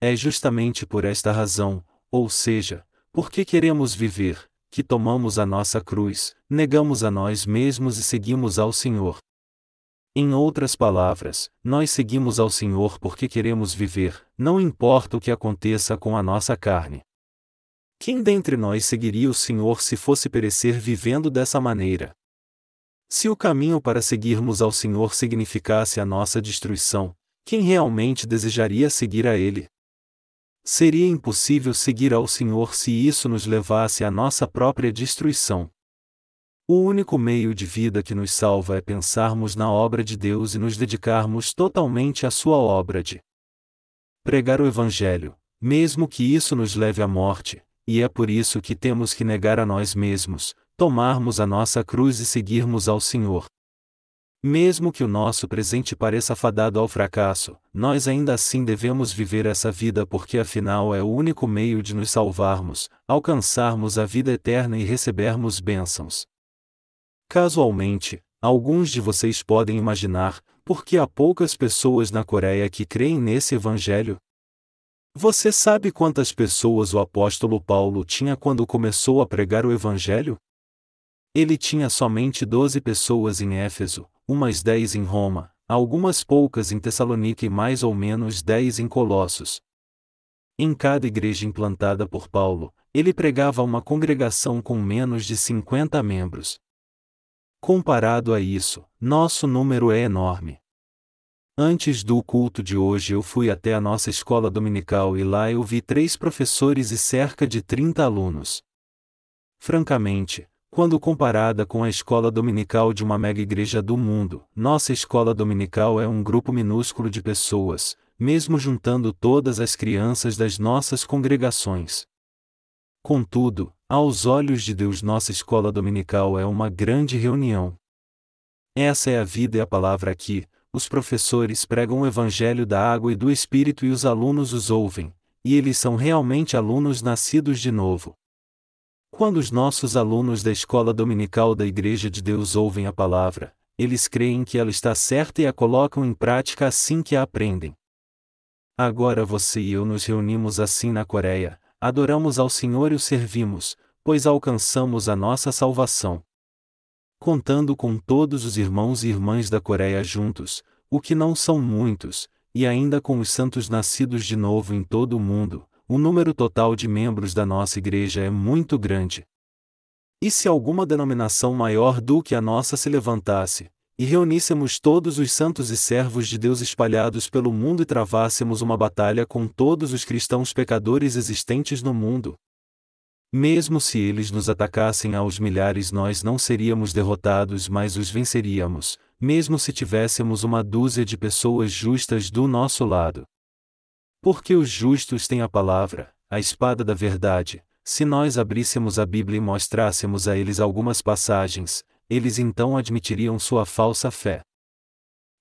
É justamente por esta razão, ou seja, porque queremos viver, que tomamos a nossa cruz, negamos a nós mesmos e seguimos ao Senhor. Em outras palavras, nós seguimos ao Senhor porque queremos viver, não importa o que aconteça com a nossa carne. Quem dentre nós seguiria o Senhor se fosse perecer vivendo dessa maneira? Se o caminho para seguirmos ao Senhor significasse a nossa destruição, quem realmente desejaria seguir a Ele? Seria impossível seguir ao Senhor se isso nos levasse à nossa própria destruição. O único meio de vida que nos salva é pensarmos na obra de Deus e nos dedicarmos totalmente à Sua obra de pregar o Evangelho, mesmo que isso nos leve à morte, e é por isso que temos que negar a nós mesmos, tomarmos a nossa cruz e seguirmos ao Senhor. Mesmo que o nosso presente pareça fadado ao fracasso, nós ainda assim devemos viver essa vida porque afinal é o único meio de nos salvarmos, alcançarmos a vida eterna e recebermos bênçãos. Casualmente, alguns de vocês podem imaginar, por que há poucas pessoas na Coreia que creem nesse evangelho? Você sabe quantas pessoas o apóstolo Paulo tinha quando começou a pregar o evangelho? Ele tinha somente doze pessoas em Éfeso, umas dez em Roma, algumas poucas em Tessalônica e mais ou menos dez em Colossos. Em cada igreja implantada por Paulo, ele pregava uma congregação com menos de 50 membros. Comparado a isso, nosso número é enorme. Antes do culto de hoje eu fui até a nossa escola dominical e lá eu vi três professores e cerca de 30 alunos. Francamente, quando comparada com a escola dominical de uma mega igreja do mundo, nossa escola dominical é um grupo minúsculo de pessoas, mesmo juntando todas as crianças das nossas congregações. Contudo, aos olhos de Deus, nossa escola dominical é uma grande reunião. Essa é a vida e a palavra aqui. Os professores pregam o evangelho da água e do Espírito e os alunos os ouvem, e eles são realmente alunos nascidos de novo. Quando os nossos alunos da escola dominical da Igreja de Deus ouvem a palavra, eles creem que ela está certa e a colocam em prática assim que a aprendem. Agora você e eu nos reunimos assim na Coreia, adoramos ao Senhor e o servimos, pois alcançamos a nossa salvação. Contando com todos os irmãos e irmãs da Coreia juntos, o que não são muitos, e ainda com os santos nascidos de novo em todo o mundo, o número total de membros da nossa igreja é muito grande. E se alguma denominação maior do que a nossa se levantasse, e reuníssemos todos os santos e servos de Deus espalhados pelo mundo e travássemos uma batalha com todos os cristãos pecadores existentes no mundo, mesmo se eles nos atacassem aos milhares, nós não seríamos derrotados, mas os venceríamos, mesmo se tivéssemos uma dúzia de pessoas justas do nosso lado. Porque os justos têm a palavra, a espada da verdade. Se nós abríssemos a Bíblia e mostrássemos a eles algumas passagens, eles então admitiriam sua falsa fé.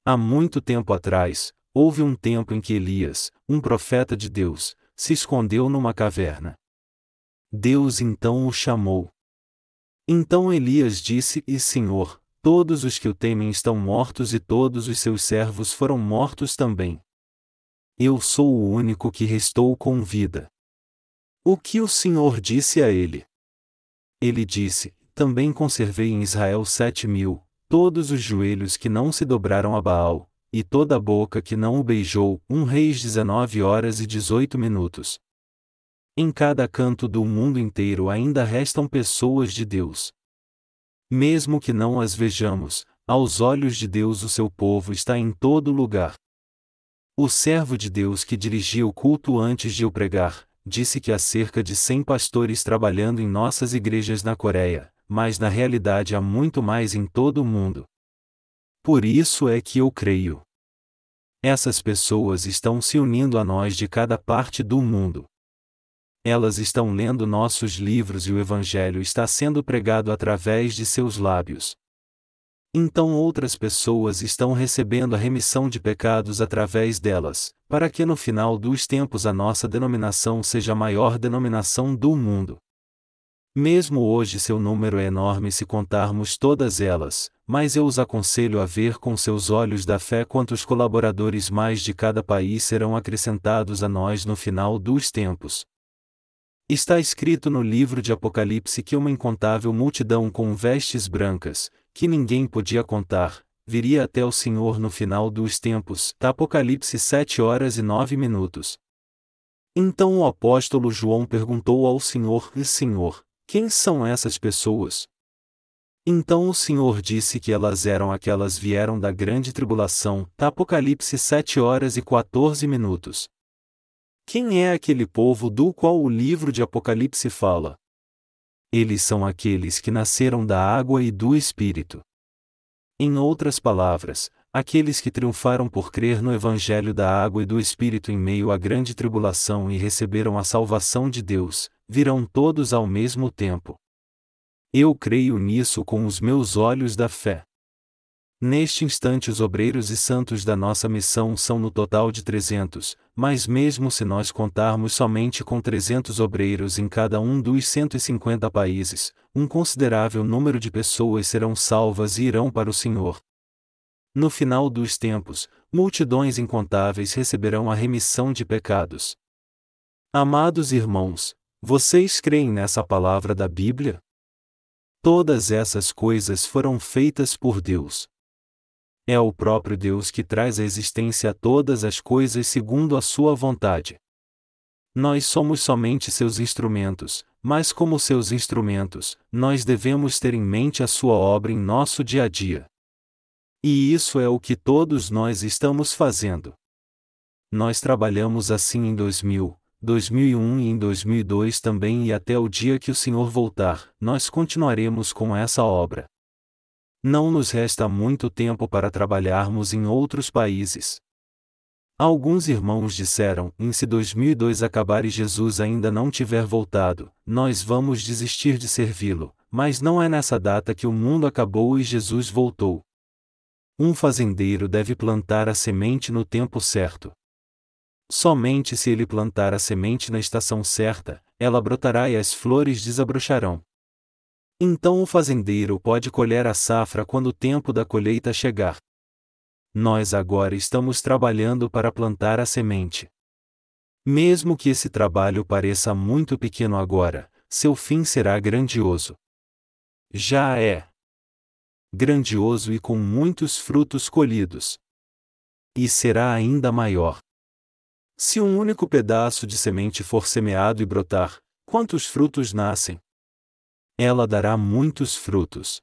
Há muito tempo atrás, houve um tempo em que Elias, um profeta de Deus, se escondeu numa caverna. Deus então o chamou. Então Elias disse: E Senhor, todos os que o temem estão mortos e todos os seus servos foram mortos também. Eu sou o único que restou com vida. O que o Senhor disse a ele? Ele disse: Também conservei em Israel sete mil, todos os joelhos que não se dobraram a Baal, e toda a boca que não o beijou. 1 Reis 19 horas e 18 minutos. Em cada canto do mundo inteiro ainda restam pessoas de Deus. Mesmo que não as vejamos, aos olhos de Deus o seu povo está em todo lugar. O servo de Deus que dirigia o culto antes de eu pregar, disse que há cerca de 100 pastores trabalhando em nossas igrejas na Coreia, mas na realidade há muito mais em todo o mundo. Por isso é que eu creio. Essas pessoas estão se unindo a nós de cada parte do mundo. Elas estão lendo nossos livros e o Evangelho está sendo pregado através de seus lábios. Então outras pessoas estão recebendo a remissão de pecados através delas, para que no final dos tempos a nossa denominação seja a maior denominação do mundo. Mesmo hoje seu número é enorme se contarmos todas elas, mas eu os aconselho a ver com seus olhos da fé quantos colaboradores mais de cada país serão acrescentados a nós no final dos tempos. Está escrito no livro de Apocalipse que uma incontável multidão com vestes brancas, que ninguém podia contar, viria até o Senhor no final dos tempos. Apocalipse 7 horas e 9 minutos. Então o apóstolo João perguntou ao Senhor: Senhor, quem são essas pessoas? Então o Senhor disse que elas eram aquelas vieram da grande tribulação. Apocalipse 7 horas e 14 minutos. Quem é aquele povo do qual o livro de Apocalipse fala? Eles são aqueles que nasceram da água e do Espírito. Em outras palavras, aqueles que triunfaram por crer no Evangelho da água e do Espírito em meio à grande tribulação e receberam a salvação de Deus, virão todos ao mesmo tempo. Eu creio nisso com os meus olhos da fé. Neste instante, os obreiros e santos da nossa missão são no total de 300, mas mesmo se nós contarmos somente com 300 obreiros em cada um dos 150 países, um considerável número de pessoas serão salvas e irão para o Senhor. No final dos tempos, multidões incontáveis receberão a remissão de pecados. Amados irmãos, vocês creem nessa palavra da Bíblia? Todas essas coisas foram feitas por Deus. É o próprio Deus que traz à existência todas as coisas segundo a sua vontade. Nós somos somente seus instrumentos, mas como seus instrumentos, nós devemos ter em mente a sua obra em nosso dia a dia. E isso é o que todos nós estamos fazendo. Nós trabalhamos assim em 2000, 2001 e em 2002 também e até o dia que o Senhor voltar, nós continuaremos com essa obra. Não nos resta muito tempo para trabalharmos em outros países. Alguns irmãos disseram: em se 2002 acabar e Jesus ainda não tiver voltado, nós vamos desistir de servi-lo, mas não é nessa data que o mundo acabou e Jesus voltou. Um fazendeiro deve plantar a semente no tempo certo. Somente se ele plantar a semente na estação certa, ela brotará e as flores desabrocharão. Então o fazendeiro pode colher a safra quando o tempo da colheita chegar. Nós agora estamos trabalhando para plantar a semente. Mesmo que esse trabalho pareça muito pequeno agora, seu fim será grandioso. Já é grandioso e com muitos frutos colhidos. E será ainda maior. Se um único pedaço de semente for semeado e brotar, quantos frutos nascem? ela dará muitos frutos.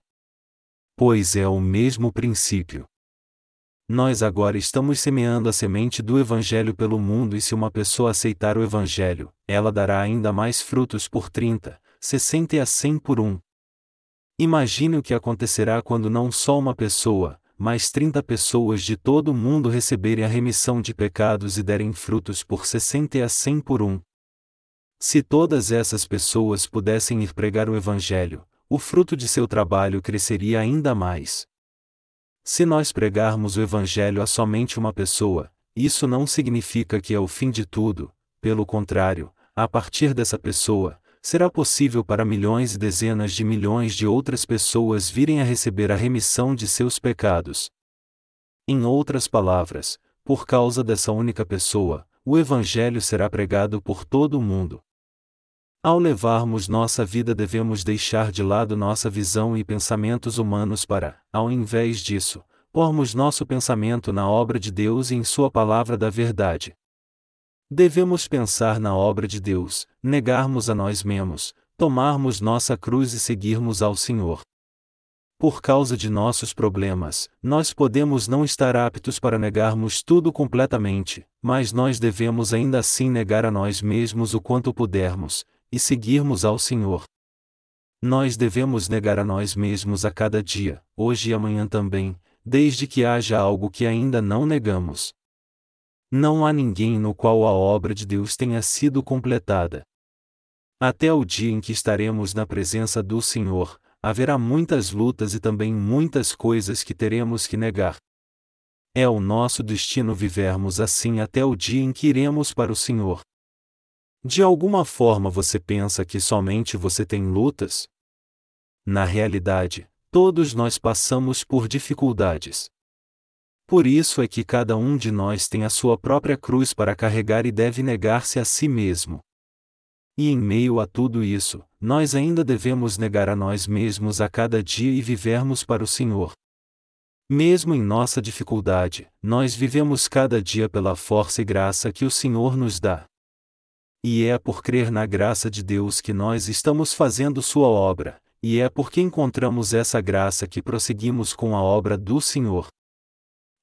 Pois é o mesmo princípio. Nós agora estamos semeando a semente do Evangelho pelo mundo e se uma pessoa aceitar o Evangelho, ela dará ainda mais frutos por 30, 60 e a 100 por um. Imagine o que acontecerá quando não só uma pessoa, mas 30 pessoas de todo o mundo receberem a remissão de pecados e derem frutos por 60 e a 100 por um. Se todas essas pessoas pudessem ir pregar o Evangelho, o fruto de seu trabalho cresceria ainda mais. Se nós pregarmos o Evangelho a somente uma pessoa, isso não significa que é o fim de tudo, pelo contrário, a partir dessa pessoa, será possível para milhões e dezenas de milhões de outras pessoas virem a receber a remissão de seus pecados. Em outras palavras, por causa dessa única pessoa, o Evangelho será pregado por todo o mundo. Ao levarmos nossa vida, devemos deixar de lado nossa visão e pensamentos humanos para, ao invés disso, pormos nosso pensamento na obra de Deus e em Sua palavra da verdade. Devemos pensar na obra de Deus, negarmos a nós mesmos, tomarmos nossa cruz e seguirmos ao Senhor. Por causa de nossos problemas, nós podemos não estar aptos para negarmos tudo completamente, mas nós devemos ainda assim negar a nós mesmos o quanto pudermos, e seguirmos ao Senhor. Nós devemos negar a nós mesmos a cada dia, hoje e amanhã também, desde que haja algo que ainda não negamos. Não há ninguém no qual a obra de Deus tenha sido completada. Até o dia em que estaremos na presença do Senhor, haverá muitas lutas e também muitas coisas que teremos que negar. É o nosso destino vivermos assim até o dia em que iremos para o Senhor. De alguma forma você pensa que somente você tem lutas? Na realidade, todos nós passamos por dificuldades. Por isso é que cada um de nós tem a sua própria cruz para carregar e deve negar-se a si mesmo. E em meio a tudo isso, nós ainda devemos negar a nós mesmos a cada dia e vivermos para o Senhor. Mesmo em nossa dificuldade, nós vivemos cada dia pela força e graça que o Senhor nos dá. E é por crer na graça de Deus que nós estamos fazendo Sua obra, e é porque encontramos essa graça que prosseguimos com a obra do Senhor.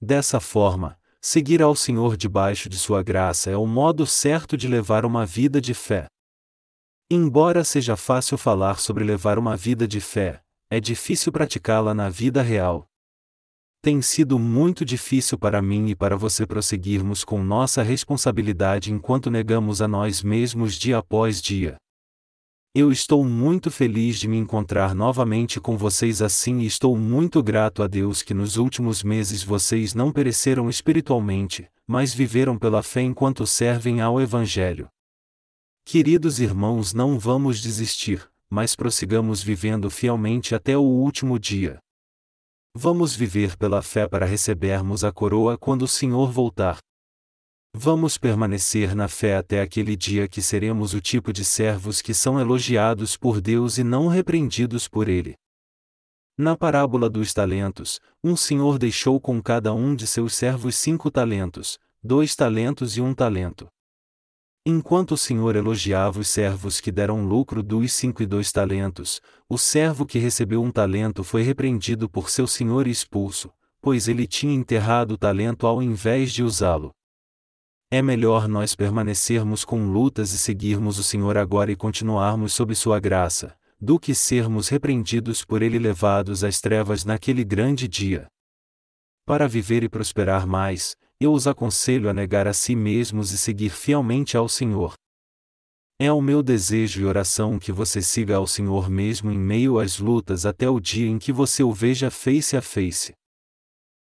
Dessa forma, seguir ao Senhor debaixo de Sua graça é o modo certo de levar uma vida de fé. Embora seja fácil falar sobre levar uma vida de fé, é difícil praticá-la na vida real. Tem sido muito difícil para mim e para você prosseguirmos com nossa responsabilidade enquanto negamos a nós mesmos dia após dia. Eu estou muito feliz de me encontrar novamente com vocês assim e estou muito grato a Deus que nos últimos meses vocês não pereceram espiritualmente, mas viveram pela fé enquanto servem ao Evangelho. Queridos irmãos, não vamos desistir, mas prossigamos vivendo fielmente até o último dia. Vamos viver pela fé para recebermos a coroa quando o Senhor voltar. Vamos permanecer na fé até aquele dia que seremos o tipo de servos que são elogiados por Deus e não repreendidos por Ele. Na parábola dos talentos, um senhor deixou com cada um de seus servos cinco talentos, dois talentos e um talento. Enquanto o senhor elogiava os servos que deram lucro dos cinco e dois talentos, o servo que recebeu um talento foi repreendido por seu senhor e expulso, pois ele tinha enterrado o talento ao invés de usá-lo. É melhor nós permanecermos com lutas e seguirmos o Senhor agora e continuarmos sob Sua graça, do que sermos repreendidos por Ele levados às trevas naquele grande dia. Para viver e prosperar mais, eu os aconselho a negar a si mesmos e seguir fielmente ao Senhor. É o meu desejo e oração que você siga ao Senhor mesmo em meio às lutas até o dia em que você o veja face a face.